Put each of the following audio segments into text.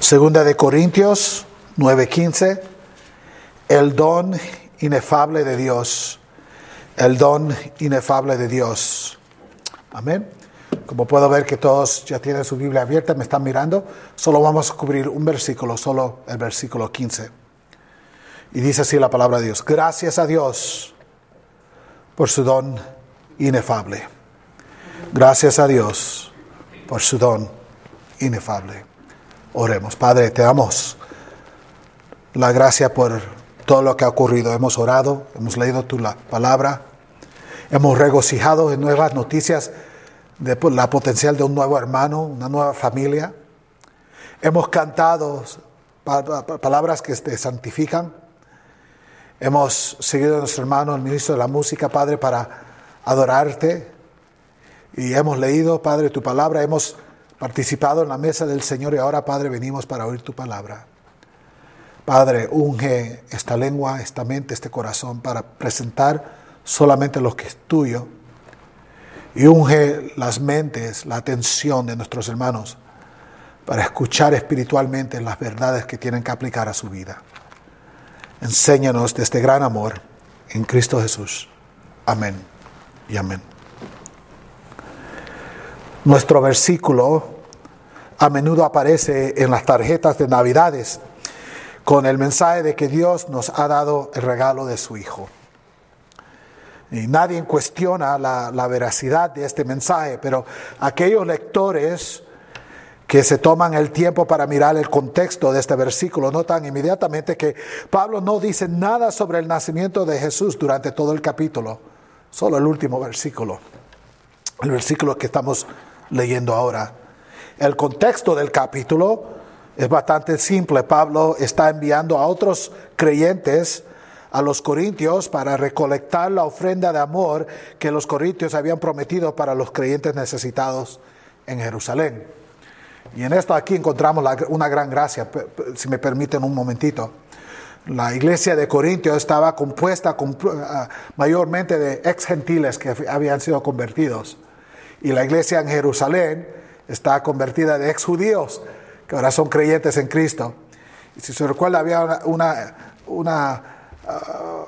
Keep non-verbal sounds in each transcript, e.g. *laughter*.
Segunda de Corintios 9:15, el don inefable de Dios, el don inefable de Dios. Amén. Como puedo ver que todos ya tienen su Biblia abierta, me están mirando, solo vamos a cubrir un versículo, solo el versículo 15. Y dice así la palabra de Dios, gracias a Dios por su don inefable. Gracias a Dios por su don inefable. Oremos. Padre, te damos la gracia por todo lo que ha ocurrido. Hemos orado, hemos leído tu palabra, hemos regocijado en nuevas noticias de la potencial de un nuevo hermano, una nueva familia. Hemos cantado palabras que te santifican. Hemos seguido a nuestro hermano, el ministro de la música, Padre, para adorarte. Y hemos leído, Padre, tu palabra. Hemos participado en la mesa del Señor y ahora, Padre, venimos para oír tu palabra. Padre, unge esta lengua, esta mente, este corazón para presentar solamente lo que es tuyo. Y unge las mentes, la atención de nuestros hermanos para escuchar espiritualmente las verdades que tienen que aplicar a su vida. Enséñanos de este gran amor en Cristo Jesús. Amén y amén. Nuestro versículo a menudo aparece en las tarjetas de Navidades con el mensaje de que Dios nos ha dado el regalo de su Hijo. Y nadie cuestiona la, la veracidad de este mensaje, pero aquellos lectores que se toman el tiempo para mirar el contexto de este versículo notan inmediatamente que Pablo no dice nada sobre el nacimiento de Jesús durante todo el capítulo, solo el último versículo, el versículo que estamos leyendo ahora. El contexto del capítulo es bastante simple. Pablo está enviando a otros creyentes a los corintios para recolectar la ofrenda de amor que los corintios habían prometido para los creyentes necesitados en Jerusalén. Y en esto aquí encontramos una gran gracia, si me permiten un momentito. La iglesia de Corintios estaba compuesta ah, mayormente de ex gentiles que habían sido convertidos. Y la iglesia en Jerusalén está convertida de ex judíos, que ahora son creyentes en Cristo. Y si se recuerda, había una, una, ah,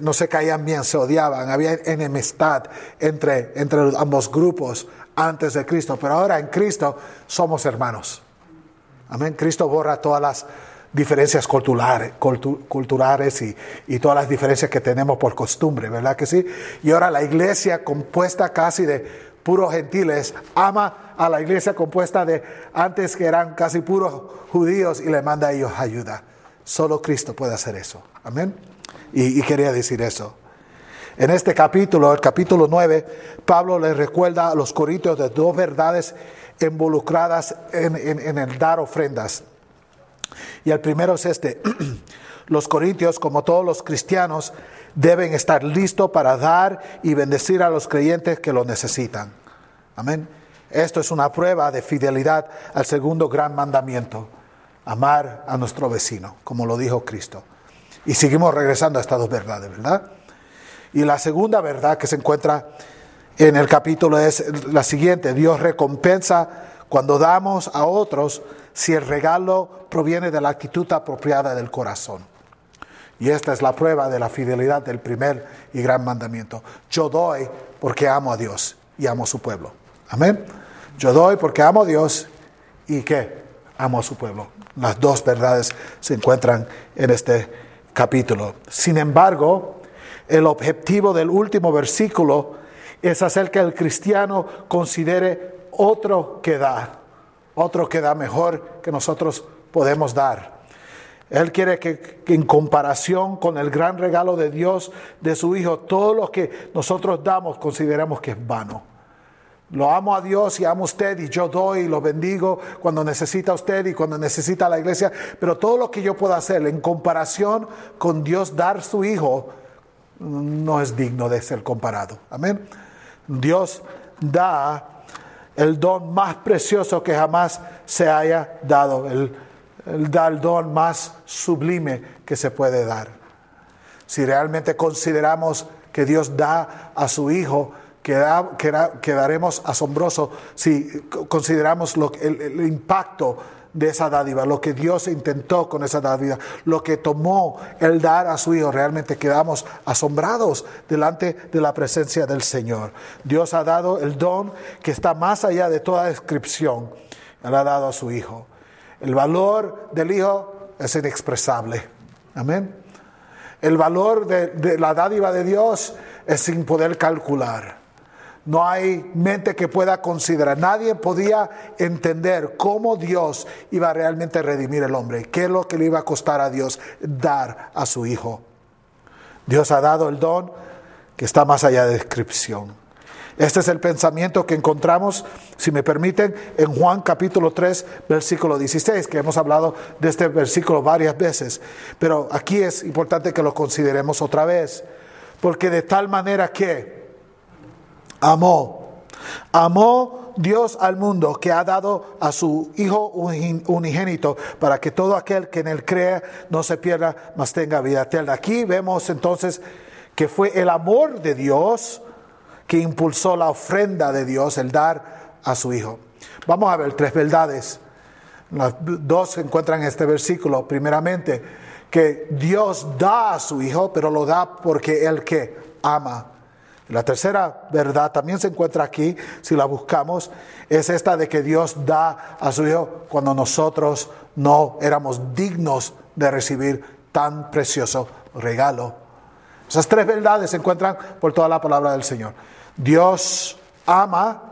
no se caían bien, se odiaban, había enemistad entre, entre ambos grupos antes de Cristo, pero ahora en Cristo somos hermanos. Amén. Cristo borra todas las diferencias culturales, culturales y, y, todas las diferencias que tenemos por costumbre, ¿verdad que sí? Y ahora la iglesia compuesta casi de puros gentiles ama a la iglesia compuesta de antes que eran casi puros judíos y le manda a ellos ayuda. Solo Cristo puede hacer eso. Amén. Y, quería decir eso. En este capítulo, el capítulo 9, Pablo le recuerda a los corintios de dos verdades involucradas en, en el dar ofrendas. Y el primero es este. *clears throat* Los corintios, como todos los cristianos, deben estar listos para dar y bendecir a los creyentes que lo necesitan. Amén. Esto es una prueba de fidelidad al segundo gran mandamiento, amar a nuestro vecino, como lo dijo Cristo. Y seguimos regresando a estas dos verdades, ¿verdad? Y la segunda verdad que se encuentra en el capítulo es la siguiente, Dios recompensa cuando damos a otros si el regalo proviene de la actitud apropiada del corazón. Y esta es la prueba de la fidelidad del primer y gran mandamiento. Yo doy porque amo a Dios y amo a su pueblo. Amén. Yo doy porque amo a Dios y que amo a su pueblo. Las dos verdades se encuentran en este capítulo. Sin embargo, el objetivo del último versículo es hacer que el cristiano considere otro que da otro que da mejor que nosotros podemos dar. Él quiere que, en comparación con el gran regalo de Dios, de su Hijo, todo lo que nosotros damos consideramos que es vano. Lo amo a Dios y amo a usted y yo doy y lo bendigo cuando necesita usted y cuando necesita la iglesia, pero todo lo que yo pueda hacer en comparación con Dios dar su Hijo no es digno de ser comparado. Amén. Dios da el don más precioso que jamás se haya dado, el, el, don más sublime que se puede dar. Si realmente consideramos que Dios da a su Hijo, quedaremos asombrosos si consideramos lo, el, impacto de esa dádiva, lo que Dios intentó con esa dádiva, lo que tomó el dar a su Hijo, realmente quedamos asombrados delante de la presencia del Señor. Dios ha dado el don que está más allá de toda descripción, Él ha dado a su Hijo. El valor del Hijo es inexpresable. Amén. El valor de, la dádiva de Dios es sin poder calcular. No hay mente que pueda considerar. Nadie podía entender cómo Dios iba a realmente redimir el hombre. ¿Qué es lo que le iba a costar a Dios dar a su Hijo? Dios ha dado el don que está más allá de descripción. Este es el pensamiento que encontramos, si me permiten, en Juan capítulo 3, versículo 16, que hemos hablado de este versículo varias veces. Pero aquí es importante que lo consideremos otra vez. Porque de tal manera que amó, amó Dios al mundo que ha dado a su Hijo unigénito para que todo aquel que en él crea no se pierda, mas tenga vida eterna. Aquí vemos entonces que fue el amor de Dios que impulsó la ofrenda de Dios, el dar a su Hijo. Vamos a ver tres verdades. Las dos se encuentran en este versículo. Primeramente, que Dios da a su Hijo, pero lo da porque Él que ama. La tercera verdad también se encuentra aquí, si la buscamos, es esta de que Dios da a su Hijo cuando nosotros no éramos dignos de recibir tan precioso regalo. Esas tres verdades se encuentran por toda la palabra del Señor. Dios ama,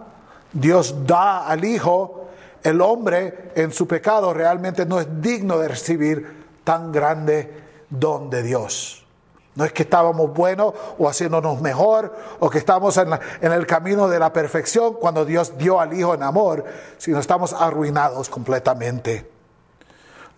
Dios da al Hijo, el hombre en su pecado realmente no es digno de recibir tan grande don de Dios. No es que estábamos buenos o haciéndonos mejor o que estamos en, en, el camino de la perfección cuando Dios dio al Hijo en amor, sino estamos arruinados completamente.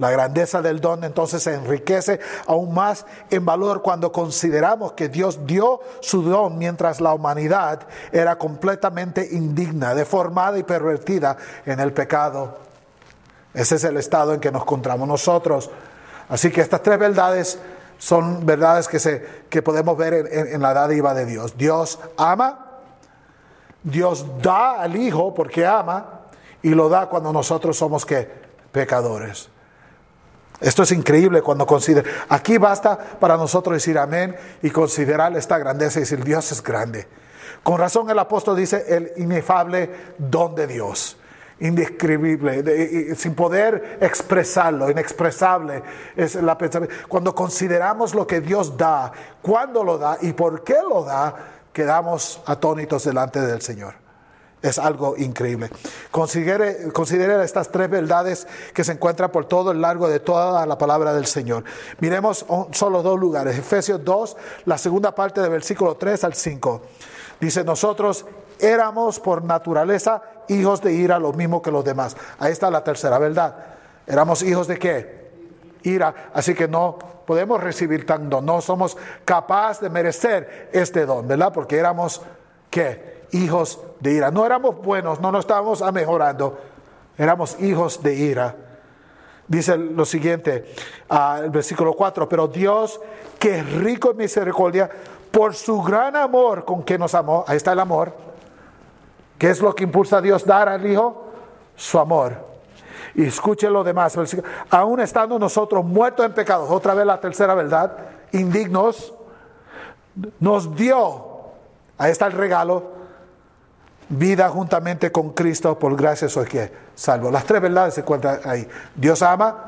La grandeza del don entonces se enriquece aún más en valor cuando consideramos que Dios dio su don mientras la humanidad era completamente indigna, deformada y pervertida en el pecado. Ese es el estado en que nos encontramos nosotros. Así que estas tres verdades son verdades que, se, que podemos ver en, la dádiva de Dios. Dios ama, Dios da al Hijo porque ama y lo da cuando nosotros somos que pecadores. Esto es increíble cuando considera. Aquí basta para nosotros decir amén y considerar esta grandeza y decir Dios es grande. Con razón el apóstol dice el inefable don de Dios indescribible, sin poder expresarlo, inexpresable. Es la Cuando consideramos lo que Dios da, cuándo lo da y por qué lo da, quedamos atónitos delante del Señor. Es algo increíble. Considere, considere estas tres verdades que se encuentran por todo el largo de toda la palabra del Señor. Miremos solo dos lugares. Efesios 2, la segunda parte del versículo 3 al 5. Dice, nosotros éramos por naturaleza hijos de ira, lo mismo que los demás. Ahí está la tercera verdad. Éramos hijos de qué? Ira. Así que no podemos recibir tan don. No somos capaces de merecer este don, ¿verdad? Porque éramos qué? Hijos de ira. No éramos buenos, no nos estábamos mejorando. Éramos hijos de ira. Dice lo siguiente, uh, el versículo 4, pero Dios, que es rico en misericordia, por su gran amor con que nos amó, ahí está el amor, ¿Qué es lo que impulsa a Dios dar al Hijo? Su amor. Y escuchen lo demás. Aún estando nosotros muertos en pecados, otra vez la tercera verdad, indignos, nos dio, ahí está el regalo, vida juntamente con Cristo, por gracia soy que salvo. Las tres verdades se encuentran ahí. Dios ama,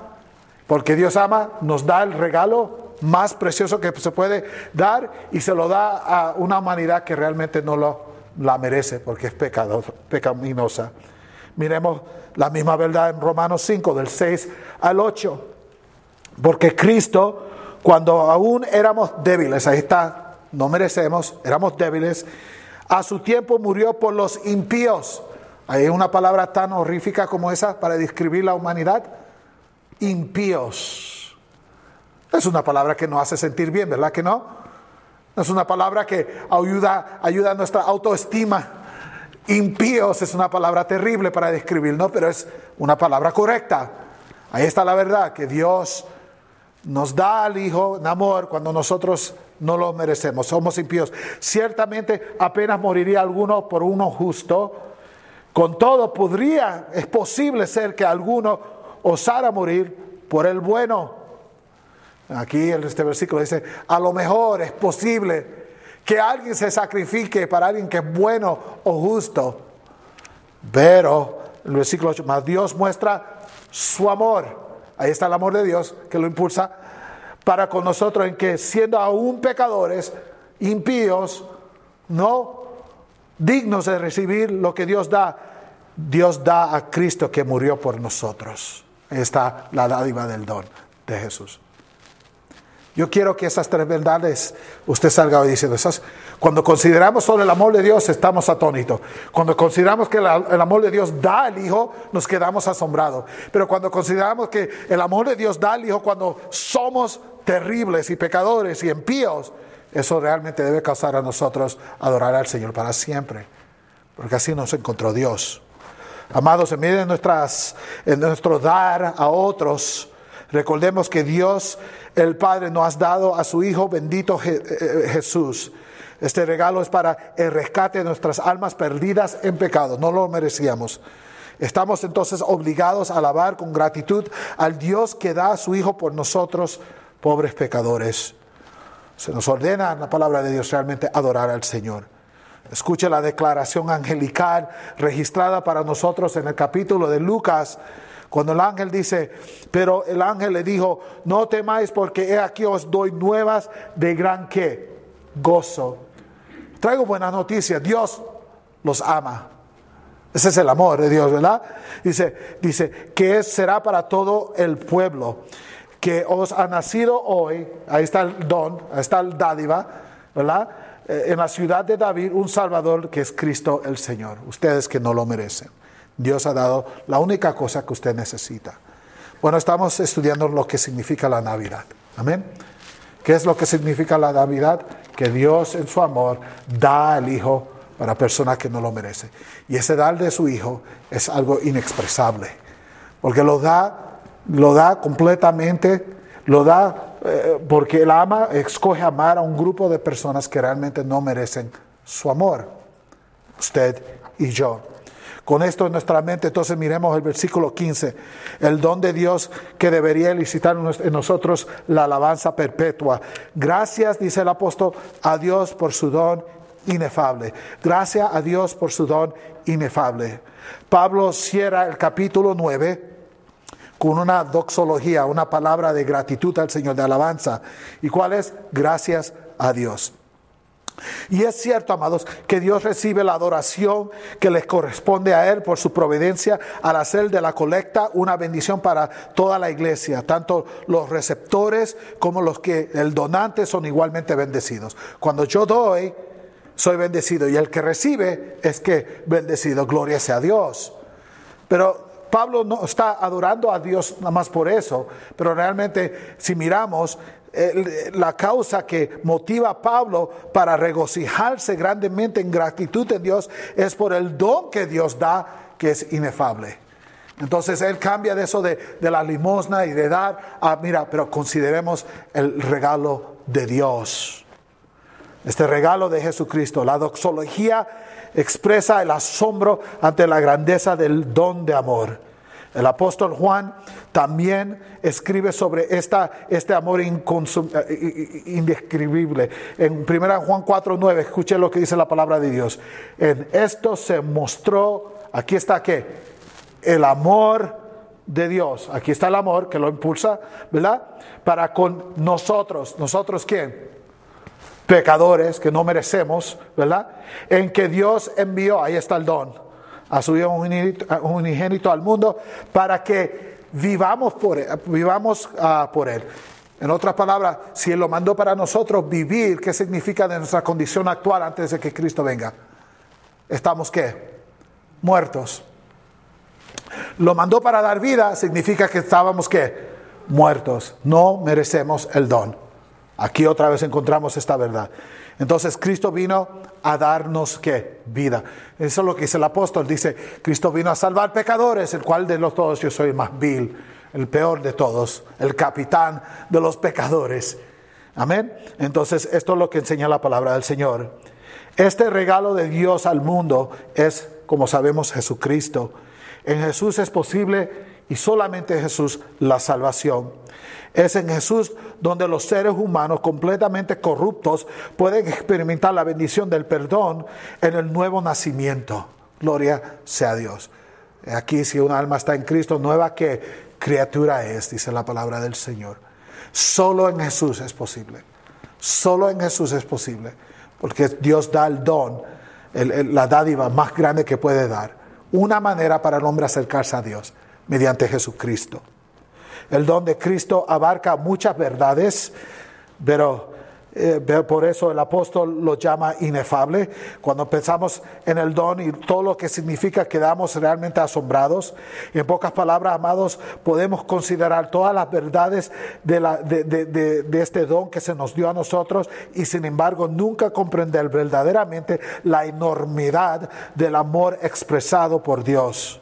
porque Dios ama, nos da el regalo más precioso que se puede dar y se lo da a una humanidad que realmente no lo la merece porque es pecado, pecaminosa. Miremos la misma verdad en Romanos 5, del 6 al 8. Porque Cristo, cuando aún éramos débiles, ahí está, no merecemos, éramos débiles, a su tiempo murió por los impíos. Hay una palabra tan horrífica como esa para describir la humanidad. Impíos. Es una palabra que nos hace sentir bien, ¿verdad que no? Es una palabra que ayuda, ayuda a nuestra autoestima. Impíos es una palabra terrible para describir, ¿no? Pero es una palabra correcta. Ahí está la verdad, que Dios nos da al Hijo en amor cuando nosotros no lo merecemos. Somos impíos. Ciertamente apenas moriría alguno por uno justo. Con todo, podría, es posible ser que alguno osara morir por el bueno. Aquí este versículo dice, a lo mejor es posible que alguien se sacrifique para alguien que es bueno o justo. Pero, el versículo 8, más Dios muestra su amor. Ahí está el amor de Dios que lo impulsa para con nosotros en que siendo aún pecadores, impíos, no dignos de recibir lo que Dios da, Dios da a Cristo que murió por nosotros. Ahí está la dádiva del don de Jesús. Yo quiero que esas tres verdades usted salga hoy diciendo esas. Cuando consideramos sobre el amor de Dios, estamos atónitos. Cuando consideramos que el amor de Dios da al Hijo, nos quedamos asombrados. Pero cuando consideramos que el amor de Dios da al Hijo cuando somos terribles y pecadores y impíos, eso realmente debe causar a nosotros adorar al Señor para siempre. Porque así nos encontró Dios. Amados, en medio de nuestras, en nuestro dar a otros, recordemos que Dios el Padre nos ha dado a su Hijo bendito eh, eh, Jesús. Este regalo es para el rescate de nuestras almas perdidas en pecado. No lo merecíamos. Estamos entonces obligados a alabar con gratitud al Dios que da a su Hijo por nosotros, pobres pecadores. Se nos ordena en la palabra de Dios realmente adorar al Señor. Escuche la declaración angelical registrada para nosotros en el capítulo de Lucas cuando el ángel dice, pero el ángel le dijo, no temáis porque he aquí os doy nuevas de gran qué, gozo. Traigo buenas noticias, Dios los ama. Ese es el amor de Dios, ¿verdad? Dice, dice que será para todo el pueblo, que os ha nacido hoy, ahí está el don, ahí está el dádiva, ¿verdad? Eh, en la ciudad de David un Salvador que es Cristo el Señor, ustedes que no lo merecen. Dios ha dado la única cosa que usted necesita. Bueno, estamos estudiando lo que significa la Navidad. Amén. ¿Qué es lo que significa la Navidad? Que Dios en su amor da al Hijo para personas que no lo merecen. Y ese dar de su Hijo es algo inexpresable. Porque lo da, lo da completamente, lo da eh, porque Él ama, escoge amar a un grupo de personas que realmente no merecen su amor. Usted y yo. Con esto en nuestra mente, entonces miremos el versículo 15, el don de Dios que debería elicitar en nosotros la alabanza perpetua. Gracias, dice el apóstol, a Dios por su don inefable. Gracias a Dios por su don inefable. Pablo cierra el capítulo 9 con una doxología, una palabra de gratitud al Señor, de alabanza. ¿Y cuál es? Gracias a Dios. Y es cierto, amados, que Dios recibe la adoración que les corresponde a Él por su providencia al hacer de la colecta una bendición para toda la iglesia. Tanto los receptores como los que el donante son igualmente bendecidos. Cuando yo doy, soy bendecido y el que recibe es que bendecido. Gloria sea a Dios. Pero Pablo no está adorando a Dios nada más por eso, pero realmente si miramos, la causa que motiva a Pablo para regocijarse grandemente en gratitud en Dios es por el don que Dios da, que es inefable. Entonces él cambia de eso de, de la limosna y de dar a, mira, pero consideremos el regalo de Dios. Este regalo de Jesucristo. La doxología expresa el asombro ante la grandeza del don de amor. El apóstol Juan también escribe sobre esta, este amor eh, indescribible. En 1 Juan 4, 9, escuche lo que dice la palabra de Dios. En esto se mostró, aquí está qué, el amor de Dios. Aquí está el amor que lo impulsa, ¿verdad? Para con nosotros. ¿Nosotros quién? Pecadores que no merecemos, ¿verdad? En que Dios envió, ahí está el don a su Hijo unigénito, al mundo para que vivamos por él, vivamos uh, por él. En otras palabras, si Él lo mandó para nosotros vivir, ¿qué significa de nuestra condición actual antes de que Cristo venga? ¿Estamos qué? Muertos. Lo mandó para dar vida, significa que estábamos qué? Muertos. No merecemos el don. Aquí otra vez encontramos esta verdad. Entonces Cristo vino a darnos qué? Vida. Eso es lo que dice el apóstol. Dice, Cristo vino a salvar pecadores, el cual de los todos yo soy el más vil, el peor de todos, el capitán de los pecadores. Amén. Entonces esto es lo que enseña la palabra del Señor. Este regalo de Dios al mundo es, como sabemos, Jesucristo. En Jesús es posible y solamente en Jesús la salvación. Es en Jesús donde los seres humanos completamente corruptos pueden experimentar la bendición del perdón en el nuevo nacimiento. Gloria sea Dios. Aquí si un alma está en Cristo, nueva que criatura es, dice la palabra del Señor. Solo en Jesús es posible. Solo en Jesús es posible. Porque Dios da el don, la dádiva más grande que puede dar. Una manera para el hombre acercarse a Dios, mediante Jesucristo. El don de Cristo abarca muchas verdades, pero eh, por eso el apóstol lo llama inefable. Cuando pensamos en el don y todo lo que significa, quedamos realmente asombrados. en pocas palabras, amados, podemos considerar todas las verdades de, de, este don que se nos dio a nosotros y sin embargo nunca comprender verdaderamente la enormidad del amor expresado por Dios.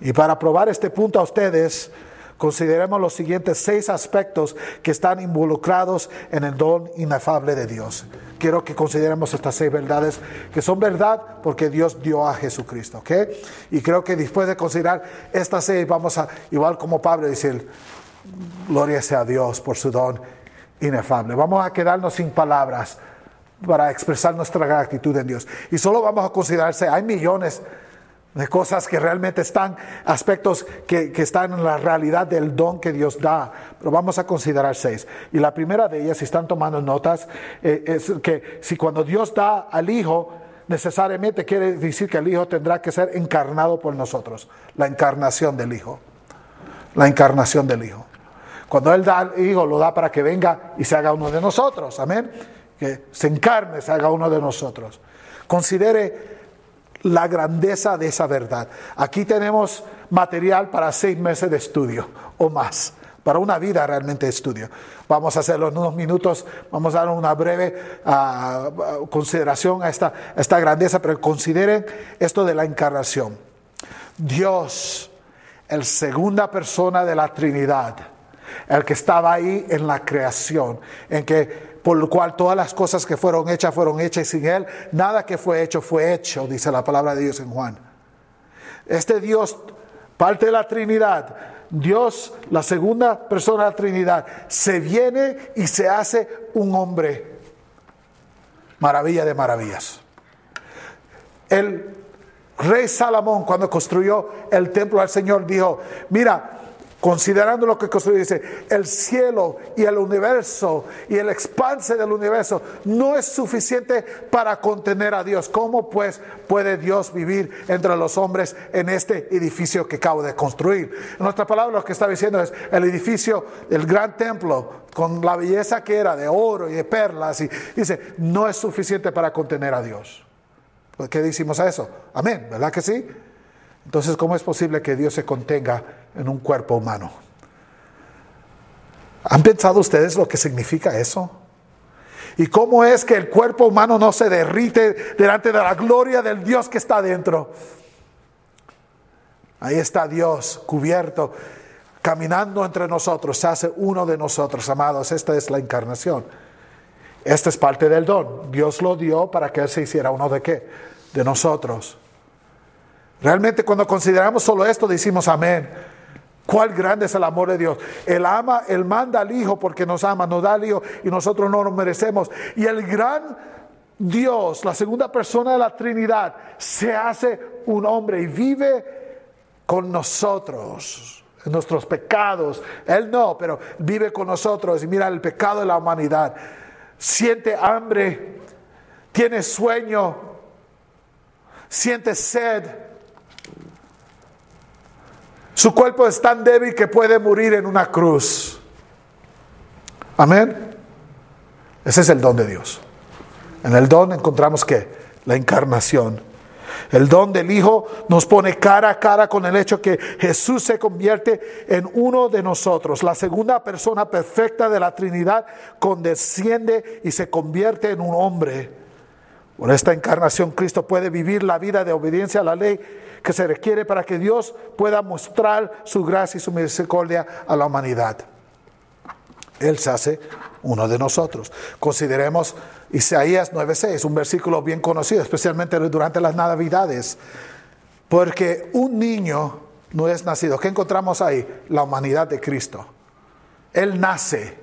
Y para probar este punto a ustedes, Consideremos los siguientes seis aspectos que están involucrados en el don inefable de Dios. Quiero que consideremos estas seis verdades que son verdad porque Dios dio a Jesucristo, ¿ok? Y creo que después de considerar estas seis vamos a, igual como Pablo, decir, gloria sea a Dios por su don inefable. Vamos a quedarnos sin palabras para expresar nuestra gratitud en Dios. Y solo vamos a considerarse, hay millones cosas que realmente están, aspectos que, están en la realidad del don que Dios da. Pero vamos a considerar seis. Y la primera de ellas, si están tomando notas, eh, es que si cuando Dios da al Hijo, necesariamente quiere decir que el Hijo tendrá que ser encarnado por nosotros. La encarnación del Hijo. La encarnación del Hijo. Cuando Él da al Hijo, lo da para que venga y se haga uno de nosotros. Amén. Que se encarne, se haga uno de nosotros. Considere la grandeza de esa verdad. Aquí tenemos material para seis meses de estudio o más, para una vida realmente de estudio. Vamos a hacerlo en unos minutos, vamos a dar una breve ah, consideración a esta, esta grandeza, pero consideren esto de la encarnación. Dios, el segunda persona de la Trinidad, el que estaba ahí en la creación, en que por lo cual todas las cosas que fueron hechas fueron hechas y sin Él nada que fue hecho fue hecho, dice la palabra de Dios en Juan. Este Dios, parte de la Trinidad, Dios, la segunda persona de la Trinidad, se viene y se hace un hombre. Maravilla de maravillas. El rey Salomón, cuando construyó el templo al Señor, dijo, mira, Considerando lo que construye, dice, el cielo y el universo y el expanse del universo no es suficiente para contener a Dios. ¿Cómo pues puede Dios vivir entre los hombres en este edificio que acabo de construir? En nuestra palabra lo que está diciendo es el edificio, el gran templo, con la belleza que era de oro y de perlas, y dice, no es suficiente para contener a Dios. ¿Qué decimos a eso? Amén, ¿verdad que sí? Entonces, ¿cómo es posible que Dios se contenga en un cuerpo humano? ¿Han pensado ustedes lo que significa eso? ¿Y cómo es que el cuerpo humano no se derrite delante de la gloria del Dios que está dentro? Ahí está Dios cubierto, caminando entre nosotros, se hace uno de nosotros, amados. Esta es la encarnación. Esta es parte del don. Dios lo dio para que Él se hiciera uno de qué? De nosotros. Realmente cuando consideramos solo esto decimos amén. Cuál grande es el amor de Dios. Él ama, Él manda al Hijo porque nos ama, nos da al Hijo y nosotros no lo merecemos. Y el gran Dios, la segunda persona de la Trinidad, se hace un hombre y vive con nosotros, en nuestros pecados. Él no, pero vive con nosotros y mira el pecado de la humanidad. Siente hambre, tiene sueño, siente sed su cuerpo es tan débil que puede morir en una cruz. Amén. Ese es el don de Dios. En el don encontramos que la encarnación. El don del Hijo nos pone cara a cara con el hecho que Jesús se convierte en uno de nosotros. La segunda persona perfecta de la Trinidad condesciende y se convierte en un hombre. Por esta encarnación Cristo puede vivir la vida de obediencia a la ley que se requiere para que Dios pueda mostrar su gracia y su misericordia a la humanidad. Él se hace uno de nosotros. Consideremos Isaías 9:6, un versículo bien conocido, especialmente durante las Navidades, porque un niño no es nacido. ¿Qué encontramos ahí? La humanidad de Cristo. Él nace,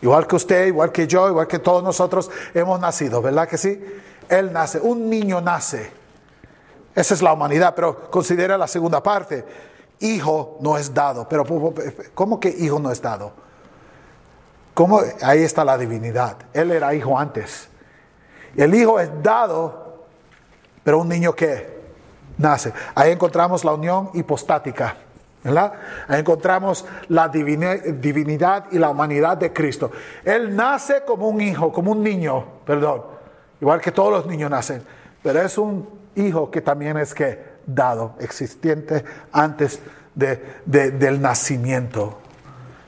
igual que usted, igual que yo, igual que todos nosotros hemos nacido, ¿verdad que sí? Él nace, un niño nace. Esa es la humanidad, pero considera la segunda parte. Hijo no es dado. Pero ¿cómo que hijo no es dado? ¿Cómo? Ahí está la divinidad. Él era hijo antes. El hijo es dado, pero un niño que nace. Ahí encontramos la unión hipostática. ¿verdad? Ahí encontramos la divinidad y la humanidad de Cristo. Él nace como un hijo, como un niño, perdón, igual que todos los niños nacen, pero es un hijo que también es que dado, existente antes del nacimiento.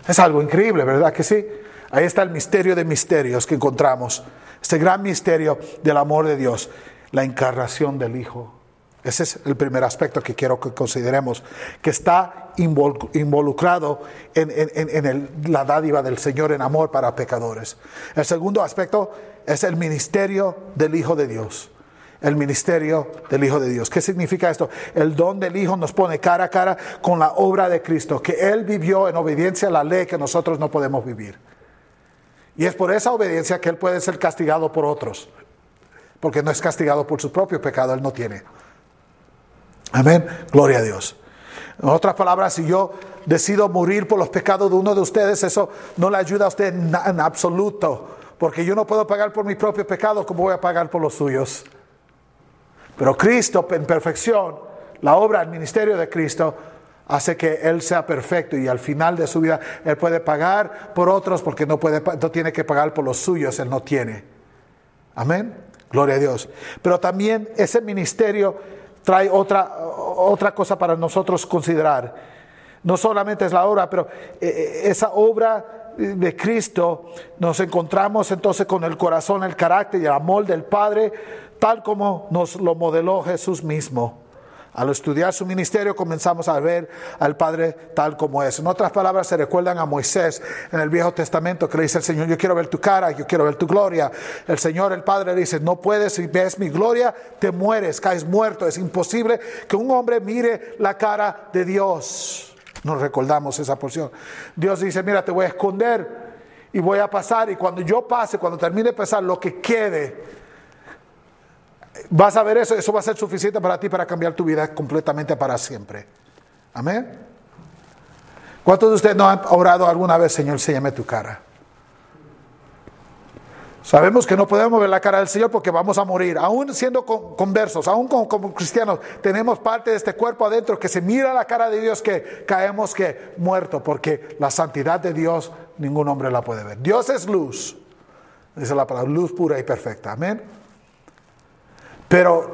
Es algo increíble, ¿verdad que sí? Ahí está el misterio de misterios que encontramos, este gran misterio del amor de Dios, la encarnación del Hijo. Ese es el primer aspecto que quiero que consideremos, que está involucrado en, la dádiva del Señor en amor para pecadores. El segundo aspecto es el ministerio del Hijo de Dios. El ministerio del Hijo de Dios. ¿Qué significa esto? El don del Hijo nos pone cara a cara con la obra de Cristo, que Él vivió en obediencia a la ley que nosotros no podemos vivir. Y es por esa obediencia que Él puede ser castigado por otros, porque no es castigado por su propio pecado, Él no tiene. Amén. Gloria a Dios. En otras palabras, si yo decido morir por los pecados de uno de ustedes, eso no le ayuda a usted en, absoluto, porque yo no puedo pagar por mis propios pecados como voy a pagar por los suyos. Pero Cristo en perfección, la obra, el ministerio de Cristo, hace que Él sea perfecto y al final de su vida Él puede pagar por otros porque no, puede, no tiene que pagar por los suyos, Él no tiene. Amén. Gloria a Dios. Pero también ese ministerio trae otra, otra cosa para nosotros considerar. No solamente es la obra, pero eh, eh, esa obra de Cristo nos encontramos entonces con el corazón, el carácter y el amor del Padre, tal como nos lo modeló Jesús mismo. Al estudiar su ministerio comenzamos a ver al Padre tal como es. En otras palabras, se recuerdan a Moisés en el Viejo Testamento que le dice el Señor, yo quiero ver tu cara, yo quiero ver tu gloria. El Señor, el Padre, le dice, no puedes, si ves mi gloria, te mueres, caes muerto. Es imposible que un hombre mire la cara de Dios. Nos recordamos esa porción. Dios dice, mira, te voy a esconder y voy a pasar y cuando yo pase, cuando termine de pasar, lo que quede Vas a ver eso, eso va a ser suficiente para ti para cambiar tu vida completamente para siempre. Amén. ¿Cuántos de ustedes no han orado alguna vez, Señor, llame tu cara? Sabemos que no podemos ver la cara del Señor porque vamos a morir. Aún siendo conversos, aún como, cristianos, tenemos parte de este cuerpo adentro que se mira la cara de Dios que caemos que muerto porque la santidad de Dios ningún hombre la puede ver. Dios es luz. Dice la palabra, luz pura y perfecta. Amén. Pero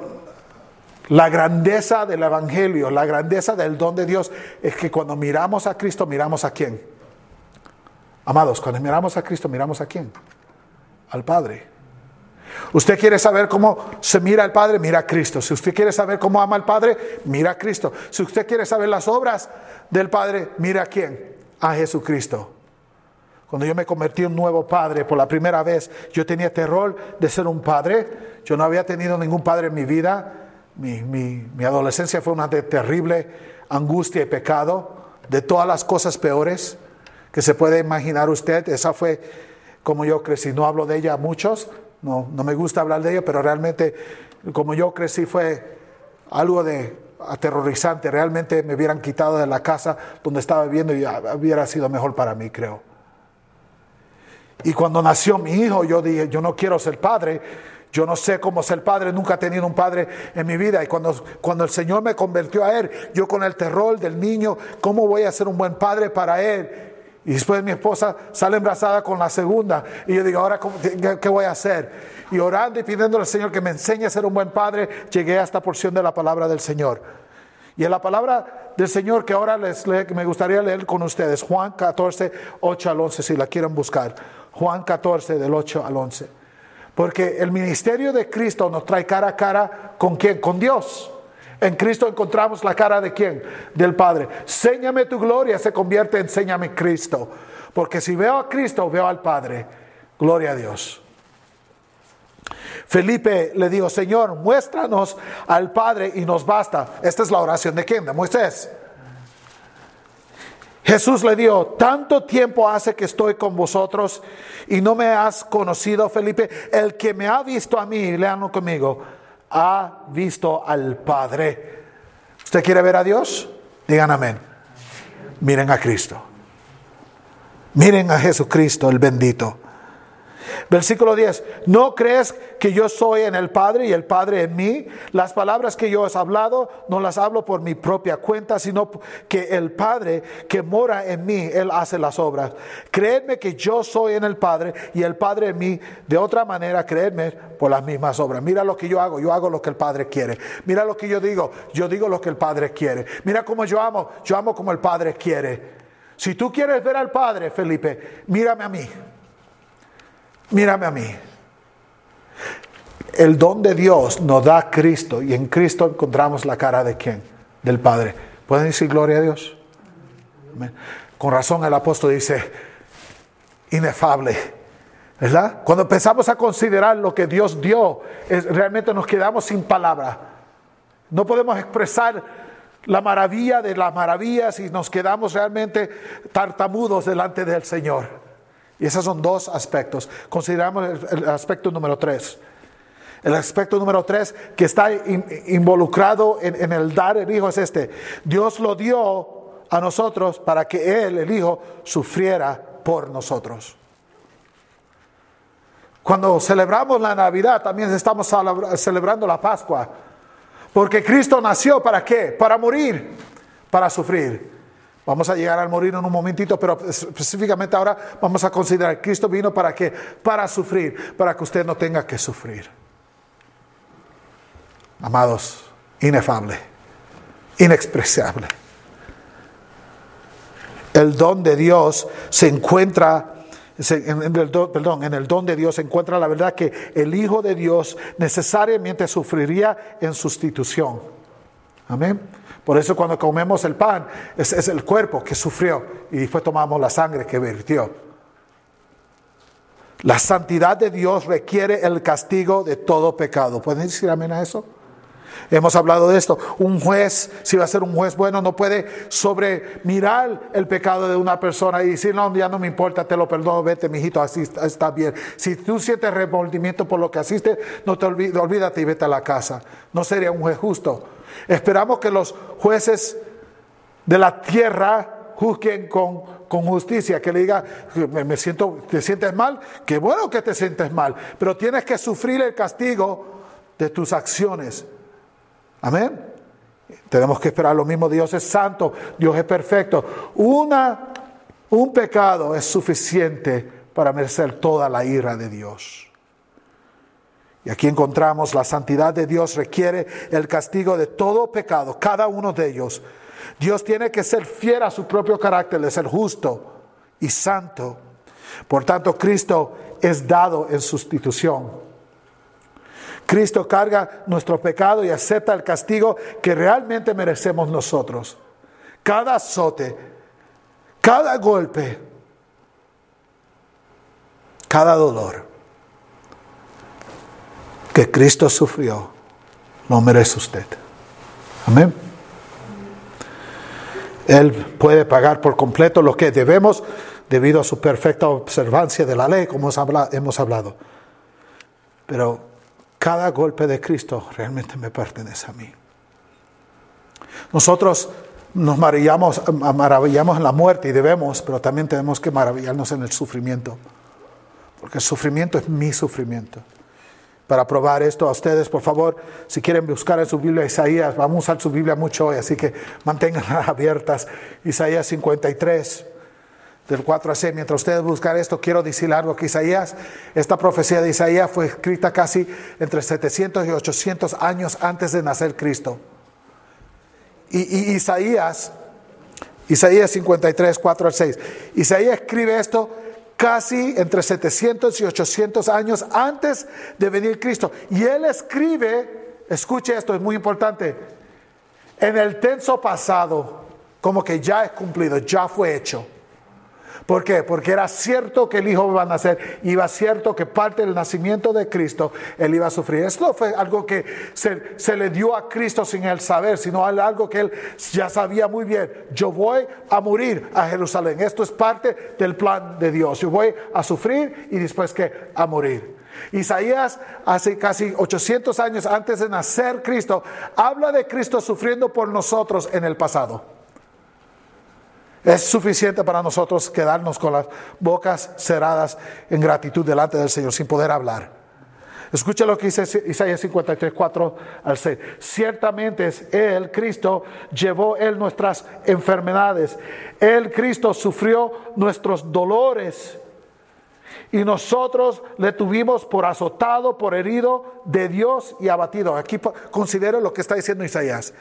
la grandeza del Evangelio, la grandeza del don de Dios es que cuando miramos a Cristo, miramos a quién. Amados, cuando miramos a Cristo, miramos a quién. Al Padre. Usted quiere saber cómo se mira al Padre, mira a Cristo. Si usted quiere saber cómo ama al Padre, mira a Cristo. Si usted quiere saber las obras del Padre, mira a quién. A Jesucristo. Cuando yo me convertí en un nuevo padre por la primera vez, yo tenía terror de ser un padre. Yo no había tenido ningún padre en mi vida. Mi, adolescencia fue una de terrible angustia y pecado, de todas las cosas peores que se puede imaginar usted. Esa fue como yo crecí. No hablo de ella a muchos, no, no me gusta hablar de ella, pero realmente como yo crecí fue algo de aterrorizante. Realmente me hubieran quitado de la casa donde estaba viviendo y hubiera sido mejor para mí, creo. Y cuando nació mi hijo, yo dije, yo no quiero ser padre, yo no sé cómo ser padre, nunca he tenido un padre en mi vida. Y cuando, cuando el Señor me convirtió a Él, yo con el terror del niño, ¿cómo voy a ser un buen padre para Él? Y después mi esposa sale embarazada con la segunda. Y yo digo, ahora, qué, voy a hacer? Y orando y pidiéndole al Señor que me enseñe a ser un buen padre, llegué a esta porción de la palabra del Señor. Y en la palabra del Señor que ahora les me gustaría leer con ustedes, Juan 14, 8 al 11, si la quieren buscar. Juan 14 del 8 al 11. Porque el ministerio de Cristo nos trae cara a cara con quién? Con Dios. En Cristo encontramos la cara de quién? Del Padre. Séñame tu gloria se convierte en séñame Cristo. Porque si veo a Cristo, veo al Padre. Gloria a Dios. Felipe le dijo, Señor, muéstranos al Padre y nos basta. Esta es la oración de quién? De Moisés. Jesús le dio, tanto tiempo hace que estoy con vosotros y no me has conocido, Felipe. El que me ha visto a mí, leanlo conmigo, ha visto al Padre. ¿Usted quiere ver a Dios? Digan amén. Miren a Cristo. Miren a Jesucristo, el bendito. Versículo 10, ¿no crees que yo soy en el Padre y el Padre en mí? Las palabras que yo he hablado no las hablo por mi propia cuenta, sino que el Padre que mora en mí, Él hace las obras. Creedme que yo soy en el Padre y el Padre en mí. De otra manera, creedme por las mismas obras. Mira lo que yo hago, yo hago lo que el Padre quiere. Mira lo que yo digo, yo digo lo que el Padre quiere. Mira cómo yo amo, yo amo como el Padre quiere. Si tú quieres ver al Padre, Felipe, mírame a mí. Mírame a mí. El don de Dios nos da Cristo y en Cristo encontramos la cara de quién? Del Padre. ¿Pueden decir gloria a Dios? Con razón el apóstol dice, inefable. ¿Verdad? Cuando empezamos a considerar lo que Dios dio, realmente nos quedamos sin palabra. No podemos expresar la maravilla de las maravillas y nos quedamos realmente tartamudos delante del Señor. Y esos son dos aspectos. Consideramos el, aspecto número tres. El aspecto número tres que está involucrado en, en, el dar el Hijo es este. Dios lo dio a nosotros para que Él, el Hijo, sufriera por nosotros. Cuando celebramos la Navidad, también estamos celebrando la Pascua. Porque Cristo nació para qué? Para morir, para sufrir. Vamos a llegar al morir en un momentito, pero específicamente ahora vamos a considerar, Cristo vino para qué? Para sufrir, para que usted no tenga que sufrir. Amados, inefable, inexpresable. El don de Dios se encuentra en el, perdón, en el don de Dios se encuentra la verdad que el Hijo de Dios necesariamente sufriría en sustitución. Amén. Por eso cuando comemos el pan, es, el cuerpo que sufrió y después tomamos la sangre que vertió. La santidad de Dios requiere el castigo de todo pecado. ¿Pueden decir amén a eso? Hemos hablado de esto. Un juez, si va a ser un juez bueno, no puede sobre mirar el pecado de una persona y decir, no, ya no me importa, te lo perdono, vete, mijito, así está bien. Si tú sientes remordimiento por lo que hiciste, no te olvides, olvídate y vete a la casa. No sería un juez justo. Esperamos que los jueces de la tierra juzguen con, con justicia, que le diga, me, siento, te sientes mal, qué bueno que te sientes mal, pero tienes que sufrir el castigo de tus acciones. Amén. Tenemos que esperar lo mismo. Dios es santo, Dios es perfecto. Una, un pecado es suficiente para merecer toda la ira de Dios. Y aquí encontramos la santidad de Dios requiere el castigo de todo pecado, cada uno de ellos. Dios tiene que ser fiel a su propio carácter de ser justo y santo. Por tanto, Cristo es dado en sustitución. Cristo carga nuestro pecado y acepta el castigo que realmente merecemos nosotros. Cada azote, cada golpe, cada dolor que Cristo sufrió, lo merece usted. Amén. Él puede pagar por completo lo que debemos debido a su perfecta observancia de la ley, como hemos hablado. Pero cada golpe de Cristo realmente me pertenece a mí. Nosotros nos maravillamos, maravillamos en la muerte y debemos, pero también tenemos que maravillarnos en el sufrimiento. Porque el sufrimiento es mi sufrimiento para probar esto a ustedes, por favor, si quieren buscar en su Biblia Isaías, vamos a usar su Biblia mucho hoy, así que manténganla *laughs* abiertas. Isaías 53, del 4 a 6. Mientras ustedes buscan esto, quiero decir algo que Isaías, esta profecía de Isaías fue escrita casi entre 700 y 800 años antes de nacer Cristo. Y, y Isaías, Isaías 53, 4 al 6, Isaías escribe esto casi entre 700 y 800 años antes de venir Cristo. Y él escribe, escuche esto, es muy importante, en el tenso pasado, como que ya es cumplido, ya fue hecho. ¿Por qué? Porque era cierto que el Hijo iba a nacer, iba cierto que parte del nacimiento de Cristo él iba a sufrir. Esto fue algo que se, le dio a Cristo sin él saber, sino algo que él ya sabía muy bien. Yo voy a morir a Jerusalén. Esto es parte del plan de Dios. Yo voy a sufrir y después que a morir. Isaías, hace casi 800 años antes de nacer Cristo, habla de Cristo sufriendo por nosotros en el pasado. Es suficiente para nosotros quedarnos con las bocas cerradas en gratitud delante del Señor sin poder hablar. Escucha lo que dice Isaías 53, 4 al 6. Ciertamente es Él, Cristo, llevó Él nuestras enfermedades. Él, Cristo, sufrió nuestros dolores. Y nosotros le tuvimos por azotado, por herido de Dios y abatido. Aquí considere lo que está diciendo Isaías.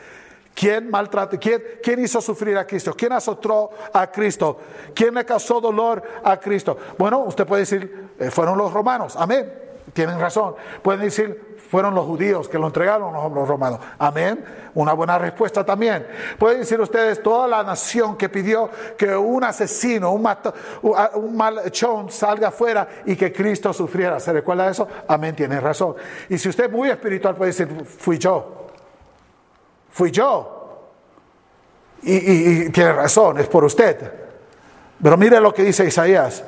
¿Quién maltrató? ¿Quién, ¿Quién hizo sufrir a Cristo? ¿Quién azotó a Cristo? ¿Quién le causó dolor a Cristo? Bueno, usted puede decir, eh, fueron los romanos. Amén. Tienen razón. Pueden decir, fueron los judíos que lo entregaron los romanos. Amén. Una buena respuesta también. Pueden decir ustedes, toda la nación que pidió que un asesino, un, un malhechón salga afuera y que Cristo sufriera. ¿Se recuerda eso? Amén, tiene razón. Y si usted es muy espiritual, puede decir, fui yo fui yo. Y, tiene razón, es por usted. Pero mire lo que dice Isaías.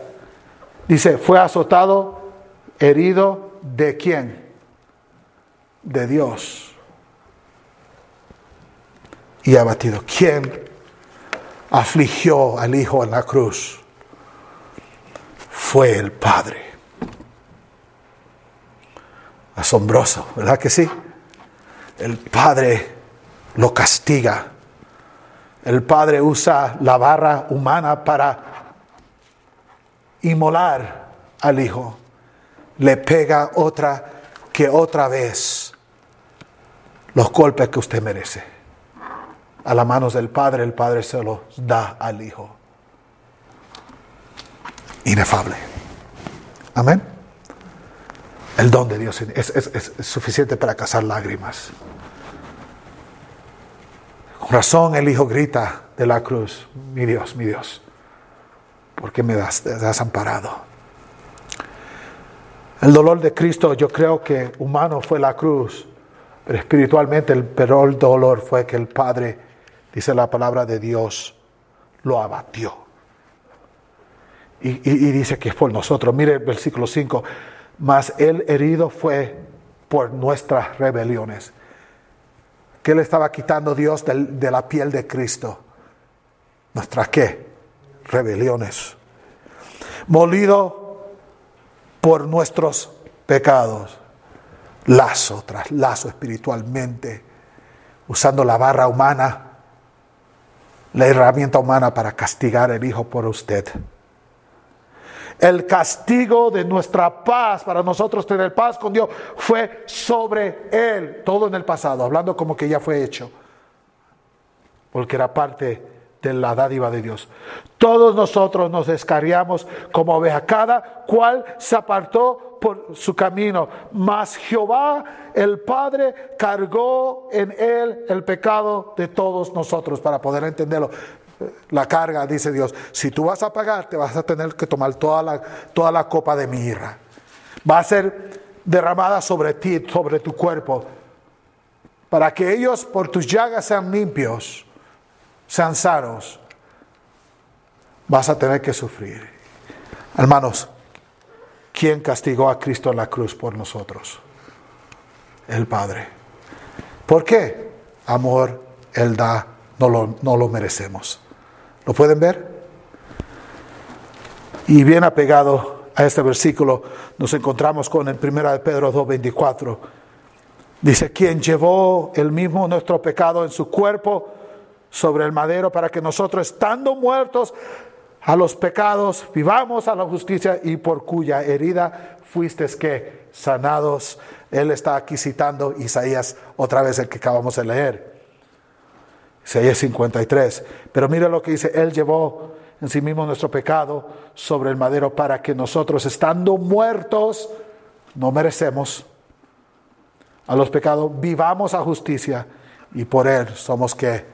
Dice, fue azotado, herido de quién? De Dios. Y abatido. ¿Quién afligió al Hijo en la cruz? Fue el Padre. Asombroso, ¿verdad que sí? El Padre lo castiga. El Padre usa la barra humana para inmolar al Hijo. Le pega otra que otra vez los golpes que usted merece. A las manos del Padre, el Padre se los da al Hijo. Inefable. Amén. El don de Dios es, es suficiente para cazar lágrimas razón el Hijo grita de la cruz, mi Dios, mi Dios, ¿por qué me das, desamparado? El dolor de Cristo yo creo que humano fue la cruz, pero espiritualmente el peor dolor fue que el Padre, dice la palabra de Dios, lo abatió. Y, y dice que es por nosotros. Mire el versículo 5, mas el herido fue por nuestras rebeliones ¿Qué le estaba quitando Dios de, la piel de Cristo? ¿Nuestras qué? Rebeliones. Molido por nuestros pecados. Lazo tras lazo espiritualmente, usando la barra humana, la herramienta humana para castigar al Hijo por usted. El castigo de nuestra paz para nosotros tener paz con Dios fue sobre Él, todo en el pasado, hablando como que ya fue hecho, porque era parte de la dádiva de Dios. Todos nosotros nos descarriamos como oveja, cada cual se apartó por su camino, mas Jehová el Padre cargó en él el pecado de todos nosotros, para poder entenderlo la carga, dice Dios, si tú vas a pagar, te vas a tener que tomar toda la, toda la copa de mi ira. Va a ser derramada sobre ti, sobre tu cuerpo, para que ellos por tus llagas sean limpios, sean sanos. Vas a tener que sufrir. Hermanos, ¿quién castigó a Cristo en la cruz por nosotros? El Padre. ¿Por qué? Amor, Él da, no lo, no lo merecemos. ¿Lo pueden ver? Y bien apegado a este versículo nos encontramos con el 1 de Pedro 2.24. Dice, quien llevó el mismo nuestro pecado en su cuerpo sobre el madero para que nosotros, estando muertos a los pecados, vivamos a la justicia y por cuya herida fuisteis que sanados. Él está aquí citando Isaías otra vez el que acabamos de leer. Isaías 53. Pero mira lo que dice, Él llevó en sí mismo nuestro pecado sobre el madero para que nosotros, estando muertos, no merecemos a los pecados, vivamos a justicia y por Él somos que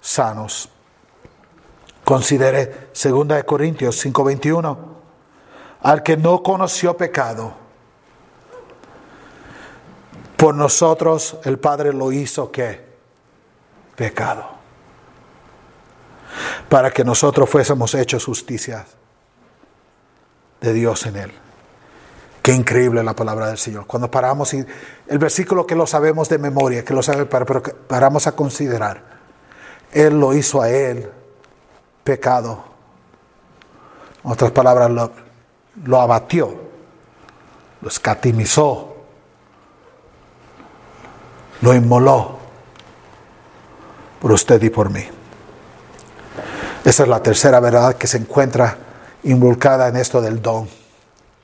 sanos. Considere 2 Corintios 5:21. Al que no conoció pecado, por nosotros el Padre lo hizo que pecado. Para que nosotros fuésemos hechos justicia de Dios en él. Qué increíble la palabra del Señor. Cuando paramos y el versículo que lo sabemos de memoria, que lo sabemos, pero paramos a considerar, Él lo hizo a Él pecado. En otras palabras, lo, lo abatió, lo escatimizó, lo inmoló por usted y por mí. Esa es la tercera verdad que se encuentra involucrada en esto del don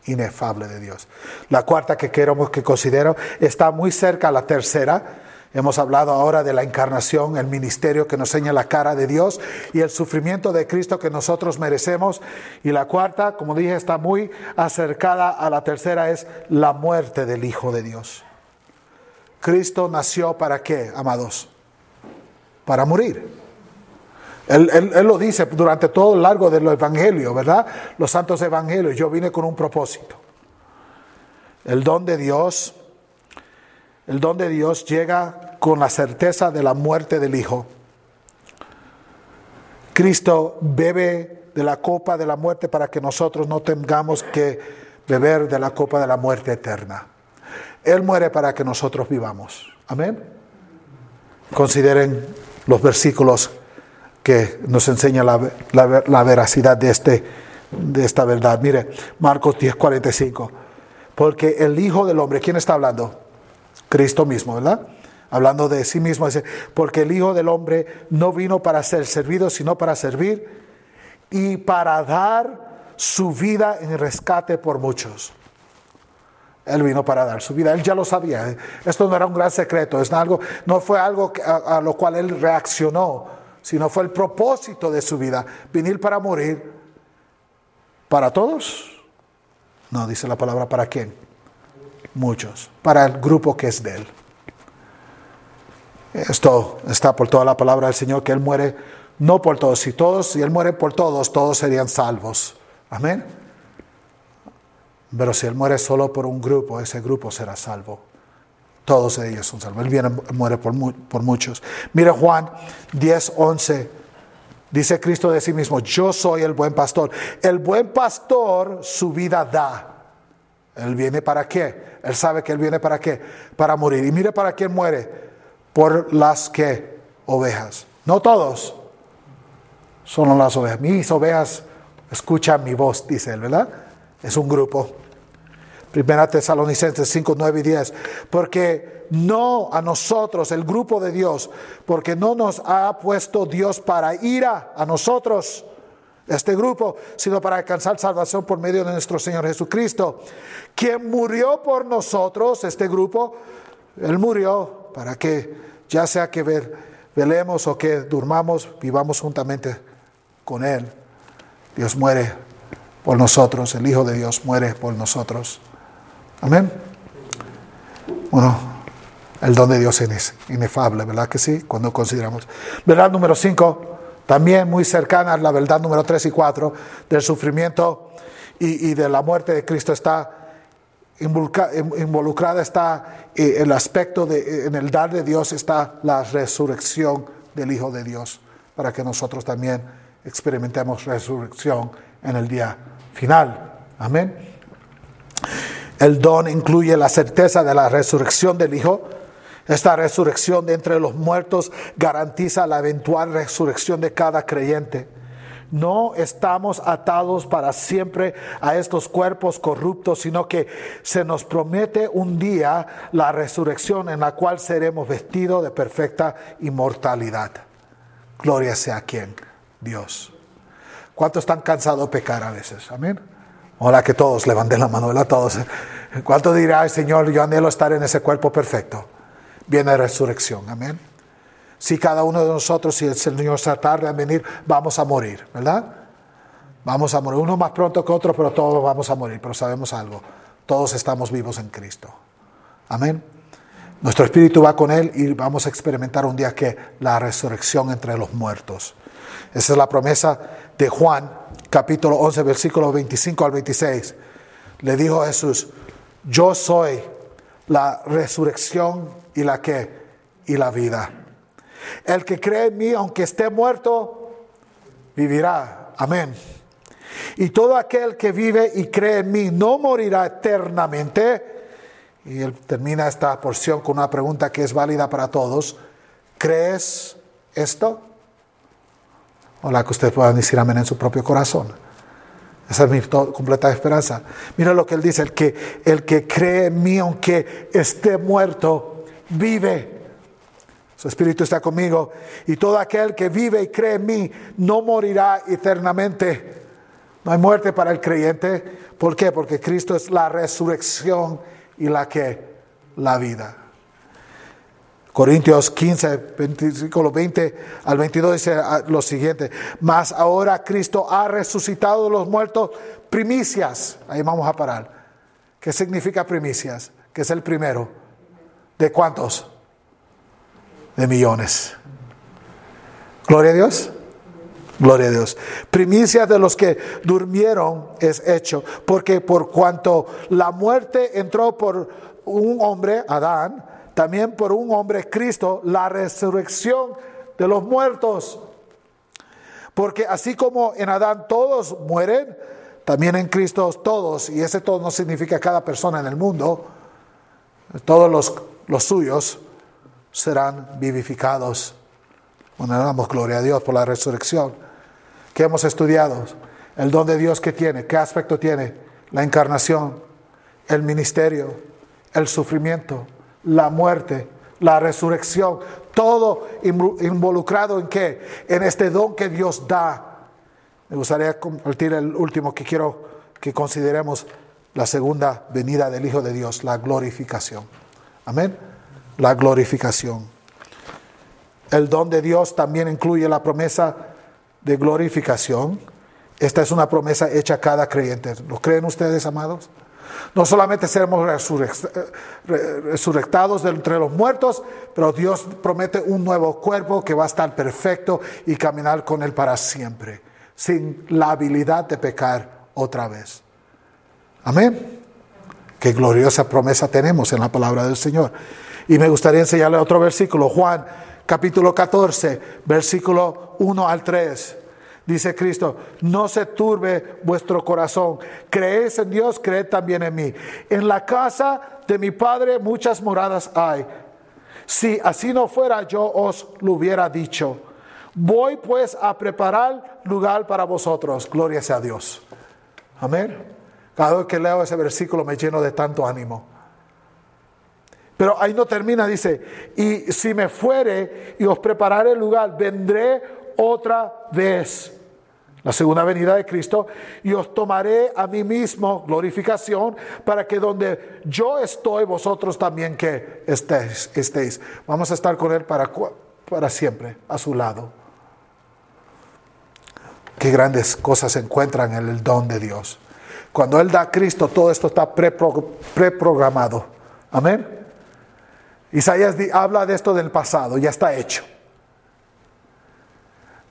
inefable de Dios. La cuarta que queremos que considero está muy cerca a la tercera. Hemos hablado ahora de la encarnación, el ministerio que nos enseña la cara de Dios y el sufrimiento de Cristo que nosotros merecemos. Y la cuarta, como dije, está muy acercada a la tercera, es la muerte del Hijo de Dios. Cristo nació para qué, amados? Para morir. Él, lo dice durante todo el largo del Evangelio, ¿verdad? Los santos evangelios. Yo vine con un propósito. El don de Dios, el don de Dios llega con la certeza de la muerte del Hijo. Cristo bebe de la copa de la muerte para que nosotros no tengamos que beber de la copa de la muerte eterna. Él muere para que nosotros vivamos. Amén. Consideren los versículos que nos enseña la, la, veracidad de, este, de esta verdad. Mire, Marcos 10, 45. Porque el Hijo del Hombre, ¿quién está hablando? Cristo mismo, ¿verdad? Hablando de sí mismo, dice, porque el Hijo del Hombre no vino para ser servido, sino para servir y para dar su vida en rescate por muchos. Él vino para dar su vida. Él ya lo sabía. Esto no era un gran secreto. Es no fue algo a, a lo cual él reaccionó sino fue el propósito de su vida, venir para morir. ¿Para todos? No, dice la palabra, ¿para quién? Muchos, para el grupo que es de él. Esto está por toda la palabra del Señor, que Él muere no por todos. Si todos, si Él muere por todos, todos serían salvos. Amén. Pero si Él muere solo por un grupo, ese grupo será salvo. Todos ellos son salvos. Él viene, muere por, por muchos. Mira Juan 10, 11. Dice Cristo de sí mismo, yo soy el buen pastor. El buen pastor su vida da. Él viene para qué? Él sabe que él viene para qué? Para morir. Y mire para quién muere. Por las que ovejas. No todos. Son las ovejas. Mis ovejas escuchan mi voz, dice él, ¿verdad? Es un grupo. Primera Tesalonicenses 5, 9 y 10. Porque no a nosotros, el grupo de Dios, porque no nos ha puesto Dios para ira a nosotros, este grupo, sino para alcanzar salvación por medio de nuestro Señor Jesucristo, quien murió por nosotros, este grupo, Él murió para que ya sea que velemos o que durmamos, vivamos juntamente con Él. Dios muere por nosotros, el Hijo de Dios muere por nosotros. Amén. Bueno, el don de Dios es inefable, ¿verdad que sí? Cuando consideramos. Verdad número 5, también muy cercana a la verdad número 3 y 4, del sufrimiento y, de la muerte de Cristo está involucrada, está eh, el aspecto de, eh, en el dar de Dios está la resurrección del Hijo de Dios, para que nosotros también experimentemos resurrección en el día final. Amén. El don incluye la certeza de la resurrección del Hijo. Esta resurrección de entre los muertos garantiza la eventual resurrección de cada creyente. No estamos atados para siempre a estos cuerpos corruptos, sino que se nos promete un día la resurrección en la cual seremos vestidos de perfecta inmortalidad. Gloria sea a quien, Dios. ¿Cuántos están cansados de pecar a veces? Amén. Hola, que todos levanten la mano, a Todos. ¿Cuánto dirá el Señor? Yo anhelo estar en ese cuerpo perfecto. Viene resurrección, amén. Si cada uno de nosotros, si el Señor se tarde en venir, vamos a morir, ¿verdad? Vamos a morir, uno más pronto que otro, pero todos vamos a morir. Pero sabemos algo, todos estamos vivos en Cristo. Amén. Nuestro espíritu va con Él y vamos a experimentar un día que la resurrección entre los muertos. Esa es la promesa de Juan, capítulo 11, versículo 25 al 26. Le dijo Jesús, yo soy la resurrección y la que y la vida. El que cree en mí, aunque esté muerto, vivirá. Amén. Y todo aquel que vive y cree en mí no morirá eternamente. Y él termina esta porción con una pregunta que es válida para todos. ¿Crees esto? O que ustedes puedan decir amén en su propio corazón. Esa es mi completa esperanza. Mira lo que él dice, el que, el que cree en mí, aunque esté muerto, vive. Su espíritu está conmigo. Y todo aquel que vive y cree en mí no morirá eternamente. No hay muerte para el creyente. ¿Por qué? Porque Cristo es la resurrección y la que la vida. Corintios 15, versículo 20 al 22 dice ah, lo siguiente, mas ahora Cristo ha resucitado de los muertos primicias, ahí vamos a parar. ¿Qué significa primicias? Que es el primero. ¿De cuántos? De millones. Gloria a Dios. Gloria a Dios. Primicia de los que durmieron es hecho, porque por cuanto la muerte entró por un hombre, Adán, también por un hombre, Cristo, la resurrección de los muertos. Porque así como en Adán todos mueren, también en Cristo todos, y ese todo no significa cada persona en el mundo, todos los, los suyos serán vivificados. Bueno, damos gloria a Dios por la resurrección que hemos estudiado. El don de Dios que tiene, qué aspecto tiene, la encarnación, el ministerio, el sufrimiento, la muerte, la resurrección, todo involucrado en qué? En este don que Dios da. Me gustaría compartir el último que quiero que consideremos la segunda venida del Hijo de Dios, la glorificación. Amén. La glorificación. El don de Dios también incluye la promesa de glorificación. Esta es una promesa hecha a cada creyente. ¿Lo creen ustedes, amados? No solamente seremos resurrectados de entre los muertos, pero Dios promete un nuevo cuerpo que va a estar perfecto y caminar con Él para siempre, sin la habilidad de pecar otra vez. Amén. Qué gloriosa promesa tenemos en la palabra del Señor. Y me gustaría enseñarle otro versículo, Juan capítulo 14, versículo 1 al 3. Dice Cristo, no se turbe vuestro corazón. Creéis en Dios, creed también en mí. En la casa de mi Padre muchas moradas hay. Si así no fuera, yo os lo hubiera dicho. Voy pues a preparar lugar para vosotros. Gloria sea a Dios. Amén. Cada vez que leo ese versículo me lleno de tanto ánimo. Pero ahí no termina, dice, y si me fuere y os prepararé el lugar, vendré otra vez la segunda venida de Cristo, y os tomaré a mí mismo glorificación para que donde yo estoy, vosotros también que estéis. estéis. Vamos a estar con Él para, para siempre, a su lado. Qué grandes cosas se encuentran en el don de Dios. Cuando Él da a Cristo, todo esto está preprogramado. Amén. Isaías habla de esto del pasado, ya está hecho.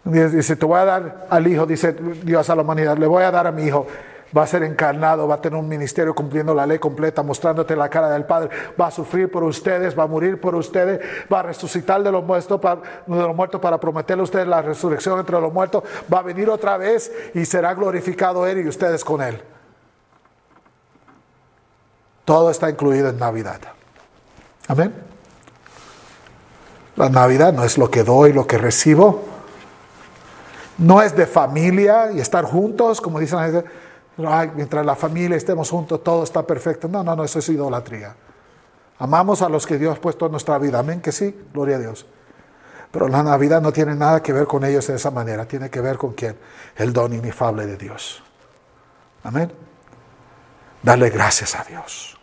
Dice, te voy a dar al Hijo, dice Dios a la humanidad, le voy a dar a mi Hijo. Va a ser encarnado, va a tener un ministerio cumpliendo la ley completa, mostrándote la cara del Padre. Va a sufrir por ustedes, va a morir por ustedes, va a resucitar de los muertos para, de los muertos para prometerle a ustedes la resurrección entre los muertos. Va a venir otra vez y será glorificado Él y ustedes con Él. Todo está incluido en Navidad. Amén. La Navidad no es lo que doy, lo que recibo no es de familia y estar juntos, como dicen Ay, mientras la familia estemos juntos, todo está perfecto. No, no, no, eso es idolatría. Amamos a los que Dios ha puesto en nuestra vida. Amén, que sí, gloria a Dios. Pero la Navidad no tiene nada que ver con ellos de esa manera. Tiene que ver con quién? El don inefable de Dios. Amén. Darle gracias a Dios.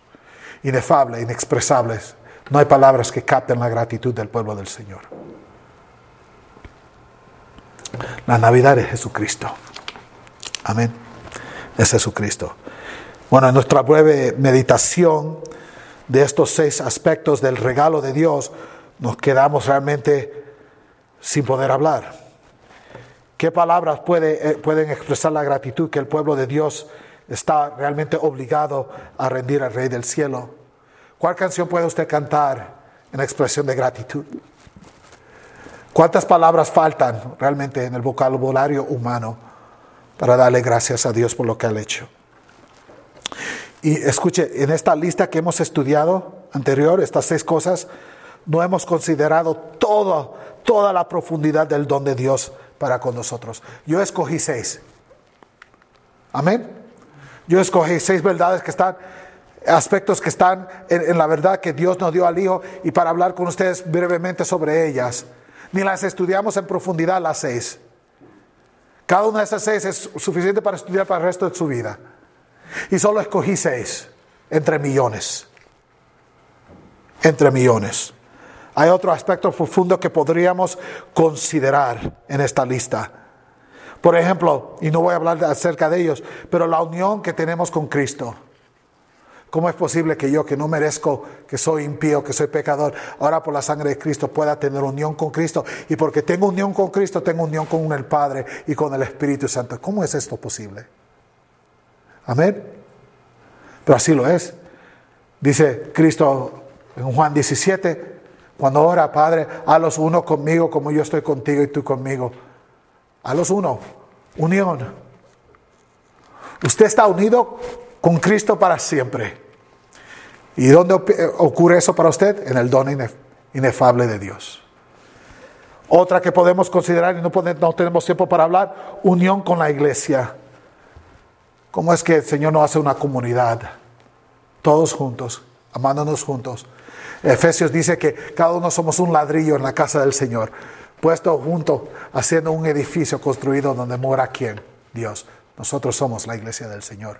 Inefable, inexpresables. No hay palabras que capten la gratitud del pueblo del Señor. La Navidad es Jesucristo. Amén. Es Jesucristo. Bueno, en nuestra breve meditación de estos seis aspectos del regalo de Dios, nos quedamos realmente sin poder hablar. ¿Qué palabras puede, eh, pueden expresar la gratitud que el pueblo de Dios está realmente obligado a rendir al Rey del Cielo? ¿Cuál canción puede usted cantar en expresión de gratitud? ¿Cuántas palabras faltan realmente en el vocabulario humano para darle gracias a Dios por lo que ha hecho? Y escuche, en esta lista que hemos estudiado anterior, estas seis cosas, no hemos considerado todo, toda la profundidad del don de Dios para con nosotros. Yo escogí seis. Amén. Yo escogí seis verdades que están, aspectos que están en, la verdad que Dios nos dio al Hijo y para hablar con ustedes brevemente sobre ellas. Ni las estudiamos en profundidad las seis. Cada una de esas seis es suficiente para estudiar para el resto de su vida. Y solo escogí seis entre millones. Entre millones. Hay otro aspecto profundo que podríamos considerar en esta lista. Por ejemplo, y no voy a hablar acerca de ellos, pero la unión que tenemos con Cristo. ¿Cómo es posible que yo, que no merezco, que soy impío, que soy pecador, ahora por la sangre de Cristo pueda tener unión con Cristo? Y porque tengo unión con Cristo, tengo unión con el Padre y con el Espíritu Santo. ¿Cómo es esto posible? Amén. Pero así lo es. Dice Cristo en Juan 17, cuando ora, Padre, los uno conmigo como yo estoy contigo y tú conmigo. los uno, unión. Usted está unido con Cristo para siempre. ¿Y dónde ocurre eso para usted? En el don inefable de Dios. Otra que podemos considerar, y no, no tenemos tiempo para hablar, unión con la iglesia. ¿Cómo es que el Señor no hace una comunidad? Todos juntos, amándonos juntos Efesios dice que cada uno somos un ladrillo en la casa del Señor, puesto junto, haciendo un edificio construido donde mora quién? Dios. Nosotros somos la iglesia del Señor.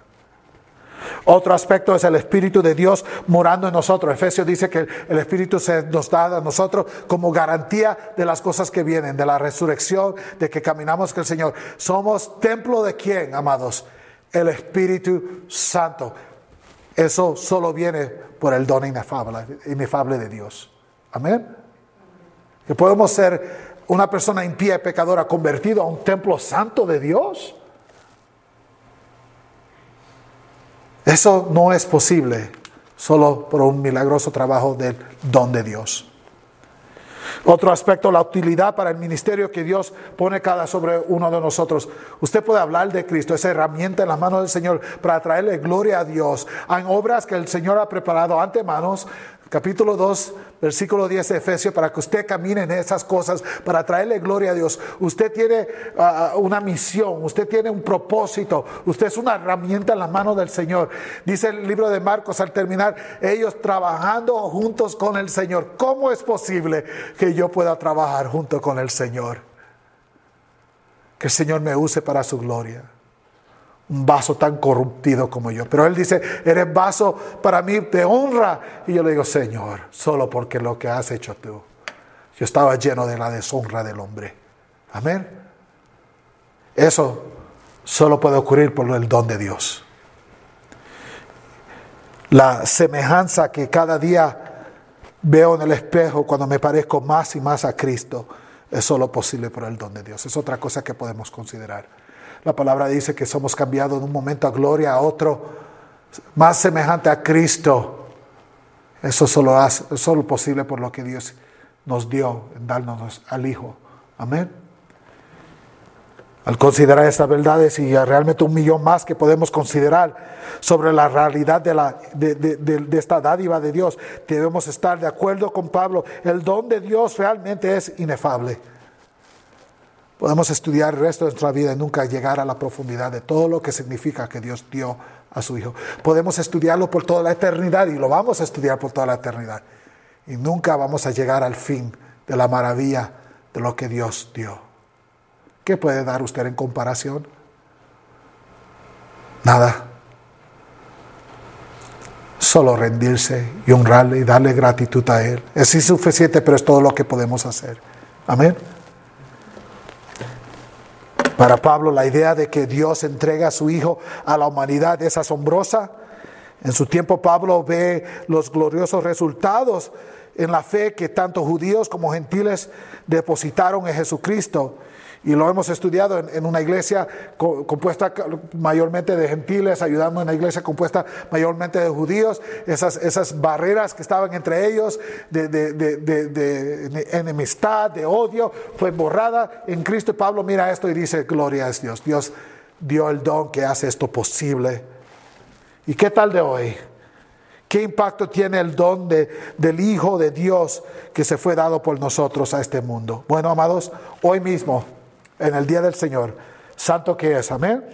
Otro aspecto es el Espíritu de Dios morando en nosotros. Efesios dice que el Espíritu se nos da a nosotros como garantía de las cosas que vienen, de la resurrección, de que caminamos con el Señor. Somos templo de quién, amados? El Espíritu Santo. Eso solo viene por el don inefable, de Dios. Amén. Que podemos ser una persona impía y pecadora convertido a un templo santo de Dios. Eso no es posible solo por un milagroso trabajo del don de Dios. Otro aspecto, la utilidad para el ministerio que Dios pone cada sobre uno de nosotros. Usted puede hablar de Cristo, esa herramienta en las manos del Señor para traerle gloria a Dios. Hay obras que el Señor ha preparado manos capítulo 2, versículo 10 de Efesios, para que usted camine en esas cosas, para traerle gloria a Dios. Usted tiene ah, ah, una misión, usted tiene un propósito, usted es una herramienta en la mano del Señor. Dice el libro de Marcos al terminar, ellos trabajando juntos con el Señor. ¿Cómo es posible que yo pueda trabajar junto con el Señor? Que el Señor me use para su gloria un vaso tan corruptido como yo. Pero él dice, eres vaso para mí de honra. Y yo le digo, Señor, solo porque lo que has hecho tú. Yo estaba lleno de la deshonra del hombre. Amén. Eso solo puede ocurrir por el don de Dios. La semejanza que cada día veo en el espejo cuando me parezco más y más a Cristo es solo posible por el don de Dios. Es otra cosa que podemos considerar. La palabra dice que somos cambiados de un momento a gloria a otro, más semejante a Cristo. Eso solo es solo posible por lo que Dios nos dio en darnos al Hijo. Amén. Al considerar estas verdades y realmente un millón más que podemos considerar sobre la realidad de, la, de, de, esta dádiva de Dios, debemos estar de acuerdo con Pablo. El don de Dios realmente es inefable. Podemos estudiar el resto de nuestra vida y nunca llegar a la profundidad de todo lo que significa que Dios dio a su Hijo. Podemos estudiarlo por toda la eternidad y lo vamos a estudiar por toda la eternidad. Y nunca vamos a llegar al fin de la maravilla de lo que Dios dio. ¿Qué puede dar usted en comparación? Nada. Solo rendirse y honrarle y darle gratitud a Él. Es insuficiente, pero es todo lo que podemos hacer. Amén. Para Pablo la idea de que Dios entrega a su Hijo a la humanidad es asombrosa. En su tiempo Pablo ve los gloriosos resultados en la fe que tanto judíos como gentiles depositaron en Jesucristo. Y lo hemos estudiado en, una iglesia compuesta mayormente de gentiles, ayudando en una iglesia compuesta mayormente de judíos. Esas, esas barreras que estaban entre ellos de, de, enemistad, de odio, fue borrada en Cristo. Pablo mira esto y dice, gloria a Dios. Dios dio el don que hace esto posible. ¿Y qué tal de hoy? ¿Qué impacto tiene el don de, del Hijo de Dios que se fue dado por nosotros a este mundo? Bueno, amados, hoy mismo en el día del Señor. Santo que es, amén.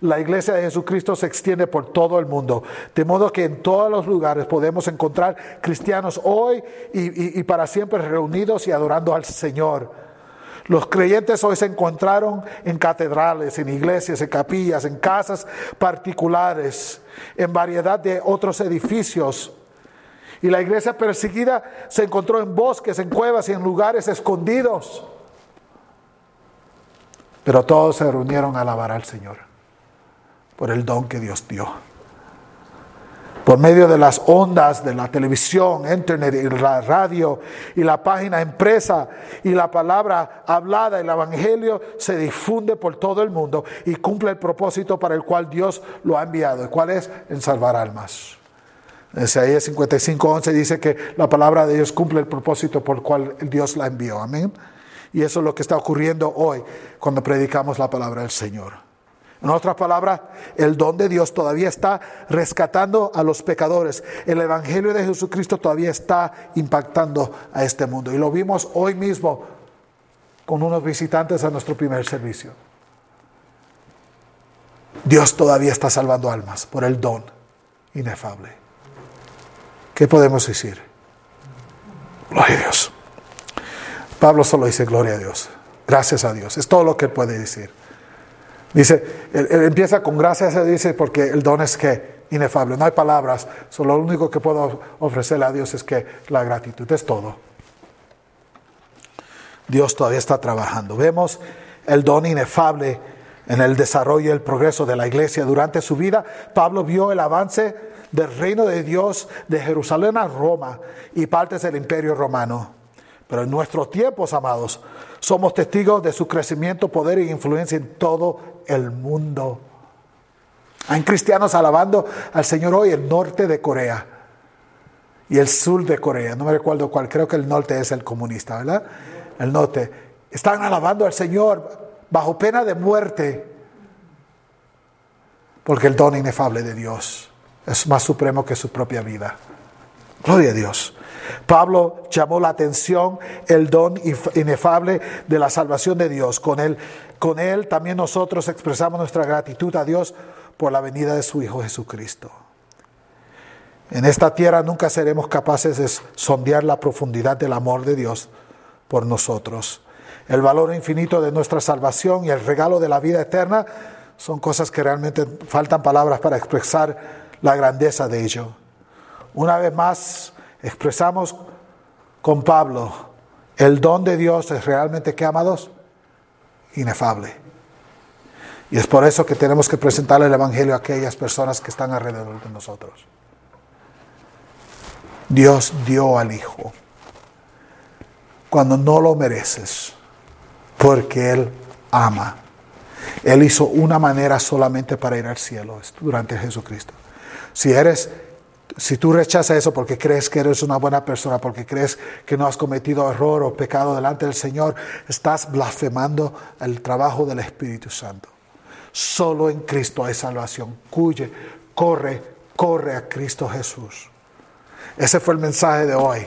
La iglesia de Jesucristo se extiende por todo el mundo, de modo que en todos los lugares podemos encontrar cristianos hoy y, para siempre reunidos y adorando al Señor. Los creyentes hoy se encontraron en catedrales, en iglesias, en capillas, en casas particulares, en variedad de otros edificios. Y la iglesia perseguida se encontró en bosques, en cuevas y en lugares escondidos. Pero todos se reunieron a alabar al Señor por el don que Dios dio. Por medio de las ondas de la televisión, internet y la radio y la página empresa y la palabra hablada, el evangelio se difunde por todo el mundo y cumple el propósito para el cual Dios lo ha enviado. ¿Y cuál es? En salvar almas. Isaías 55, 11 dice que la palabra de Dios cumple el propósito por el cual Dios la envió. Amén. Y eso es lo que está ocurriendo hoy cuando predicamos la palabra del Señor. En otras palabras, el don de Dios todavía está rescatando a los pecadores. El Evangelio de Jesucristo todavía está impactando a este mundo. Y lo vimos hoy mismo con unos visitantes a nuestro primer servicio. Dios todavía está salvando almas por el don inefable. ¿Qué podemos decir? Gloria a Dios. Pablo solo dice gloria a Dios, gracias a Dios, es todo lo que puede decir. Dice, él, empieza con gracias dice, porque el don es que inefable, no hay palabras, solo lo único que puedo ofrecerle a Dios es que la gratitud, es todo. Dios todavía está trabajando. Vemos el don inefable en el desarrollo y el progreso de la iglesia durante su vida. Pablo vio el avance del reino de Dios de Jerusalén a Roma y partes del imperio romano. Pero en nuestros tiempos, amados, somos testigos de su crecimiento, poder e influencia en todo el mundo. Hay cristianos alabando al Señor hoy en el norte de Corea y el sur de Corea. No me recuerdo cuál, creo que el norte es el comunista, ¿verdad? El norte. Están alabando al Señor bajo pena de muerte porque el don inefable de Dios es más supremo que su propia vida. Gloria a Dios. Pablo llamó la atención el don inefable de la salvación de Dios. Con él, con él también nosotros expresamos nuestra gratitud a Dios por la venida de su Hijo Jesucristo. En esta tierra nunca seremos capaces de sondear la profundidad del amor de Dios por nosotros. El valor infinito de nuestra salvación y el regalo de la vida eterna son cosas que realmente faltan palabras para expresar la grandeza de ello. Una vez más, expresamos con Pablo, el don de Dios es realmente, ¿qué amados? Inefable. Y es por eso que tenemos que presentar el Evangelio a aquellas personas que están alrededor de nosotros. Dios dio al Hijo cuando no lo mereces, porque Él ama. Él hizo una manera solamente para ir al cielo durante Jesucristo. Si eres si tú rechazas eso porque crees que eres una buena persona, porque crees que no has cometido error o pecado delante del Señor, estás blasfemando el trabajo del Espíritu Santo. Solo en Cristo hay salvación. Cuye, corre, corre a Cristo Jesús. Ese fue el mensaje de hoy.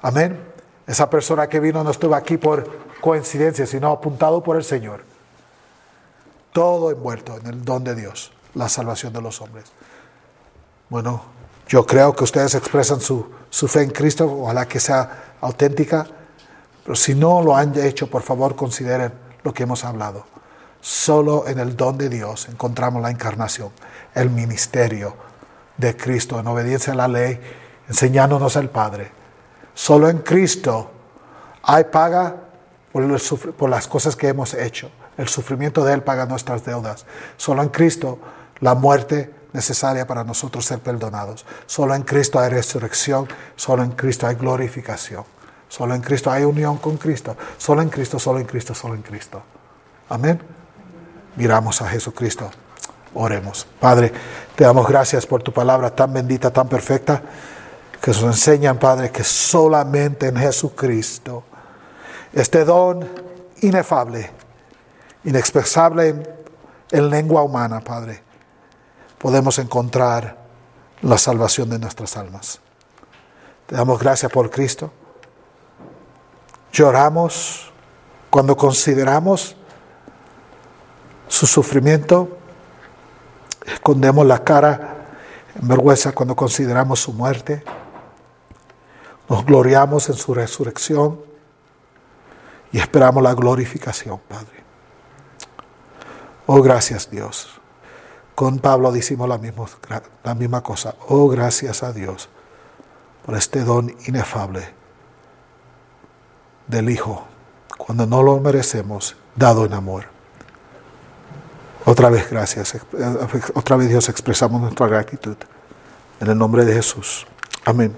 Amén. Esa persona que vino no estuvo aquí por coincidencia, sino apuntado por el Señor. Todo envuelto en el don de Dios, la salvación de los hombres. Bueno, yo creo que ustedes expresan su, fe en Cristo, ojalá que sea auténtica, pero si no lo han hecho, por favor consideren lo que hemos hablado. Solo en el don de Dios encontramos la encarnación, el ministerio de Cristo en obediencia a la ley, enseñándonos al Padre. Solo en Cristo hay paga por, por las cosas que hemos hecho. El sufrimiento de Él paga nuestras deudas. Solo en Cristo la muerte necesaria para nosotros ser perdonados. Solo en Cristo hay resurrección, solo en Cristo hay glorificación. Solo en Cristo hay unión con Cristo. Solo en Cristo, solo en Cristo, solo en Cristo. Amén. Miramos a Jesucristo. Oremos. Padre, te damos gracias por tu palabra tan bendita, tan perfecta, que nos enseñan, Padre, que solamente en Jesucristo, este don inefable, inexpresable en, lengua humana, Padre, podemos encontrar la salvación de nuestras almas. Te damos gracias por Cristo. Lloramos cuando consideramos su sufrimiento Escondemos la cara en vergüenza cuando consideramos su muerte. Nos gloriamos en su resurrección y esperamos la glorificación, Padre. Oh, gracias Dios. Con Pablo decimos la misma, la misma cosa. Oh, gracias a Dios por este don inefable del Hijo, cuando no lo merecemos, dado en amor. Otra vez gracias, otra vez Dios expresamos nuestra gratitud. En el nombre de Jesús. Amén.